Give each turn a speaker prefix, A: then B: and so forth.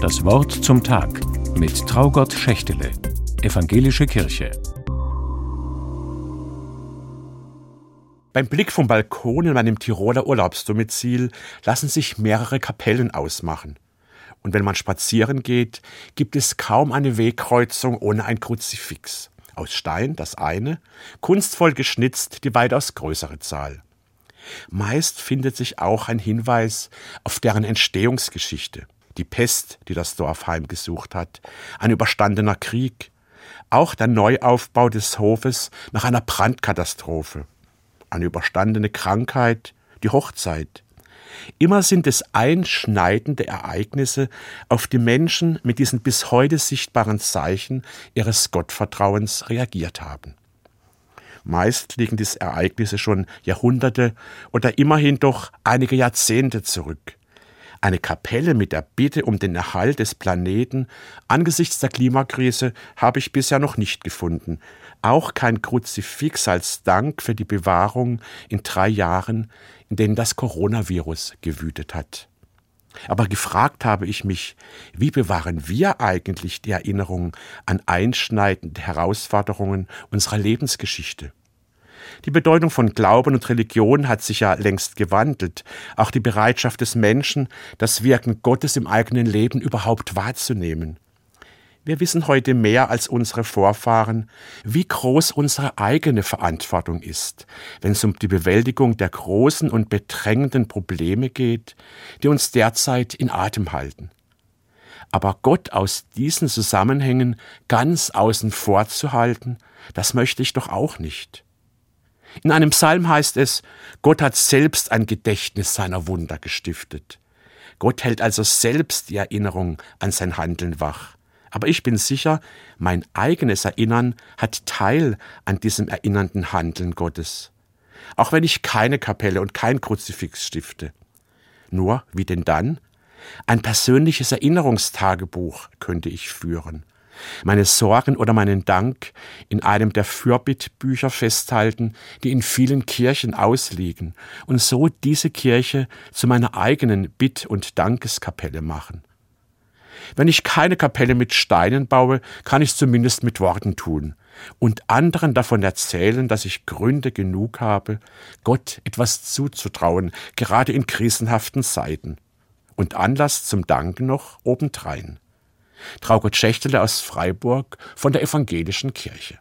A: Das Wort zum Tag mit Traugott Schächtele, Evangelische Kirche.
B: Beim Blick vom Balkon in meinem Tiroler Urlaubsdomizil lassen sich mehrere Kapellen ausmachen. Und wenn man spazieren geht, gibt es kaum eine Wegkreuzung ohne ein Kruzifix. Aus Stein das eine, kunstvoll geschnitzt die weitaus größere Zahl. Meist findet sich auch ein Hinweis auf deren Entstehungsgeschichte. Die Pest, die das Dorf heimgesucht hat, ein überstandener Krieg, auch der Neuaufbau des Hofes nach einer Brandkatastrophe, eine überstandene Krankheit, die Hochzeit. Immer sind es einschneidende Ereignisse, auf die Menschen mit diesen bis heute sichtbaren Zeichen ihres Gottvertrauens reagiert haben. Meist liegen diese Ereignisse schon Jahrhunderte oder immerhin doch einige Jahrzehnte zurück. Eine Kapelle mit der Bitte um den Erhalt des Planeten angesichts der Klimakrise habe ich bisher noch nicht gefunden. Auch kein Kruzifix als Dank für die Bewahrung in drei Jahren, in denen das Coronavirus gewütet hat. Aber gefragt habe ich mich, wie bewahren wir eigentlich die Erinnerung an einschneidende Herausforderungen unserer Lebensgeschichte? Die Bedeutung von Glauben und Religion hat sich ja längst gewandelt. Auch die Bereitschaft des Menschen, das Wirken Gottes im eigenen Leben überhaupt wahrzunehmen. Wir wissen heute mehr als unsere Vorfahren, wie groß unsere eigene Verantwortung ist, wenn es um die Bewältigung der großen und bedrängenden Probleme geht, die uns derzeit in Atem halten. Aber Gott aus diesen Zusammenhängen ganz außen vor zu halten, das möchte ich doch auch nicht. In einem Psalm heißt es, Gott hat selbst ein Gedächtnis seiner Wunder gestiftet. Gott hält also selbst die Erinnerung an sein Handeln wach. Aber ich bin sicher, mein eigenes Erinnern hat Teil an diesem erinnernden Handeln Gottes. Auch wenn ich keine Kapelle und kein Kruzifix stifte. Nur, wie denn dann? Ein persönliches Erinnerungstagebuch könnte ich führen meine Sorgen oder meinen Dank in einem der Fürbittbücher festhalten, die in vielen Kirchen ausliegen, und so diese Kirche zu meiner eigenen Bitt- und Dankeskapelle machen. Wenn ich keine Kapelle mit Steinen baue, kann ich es zumindest mit Worten tun und anderen davon erzählen, dass ich Gründe genug habe, Gott etwas zuzutrauen, gerade in krisenhaften Zeiten. Und Anlass zum Danken noch obendrein. Traugott Schächtele aus Freiburg von der Evangelischen Kirche.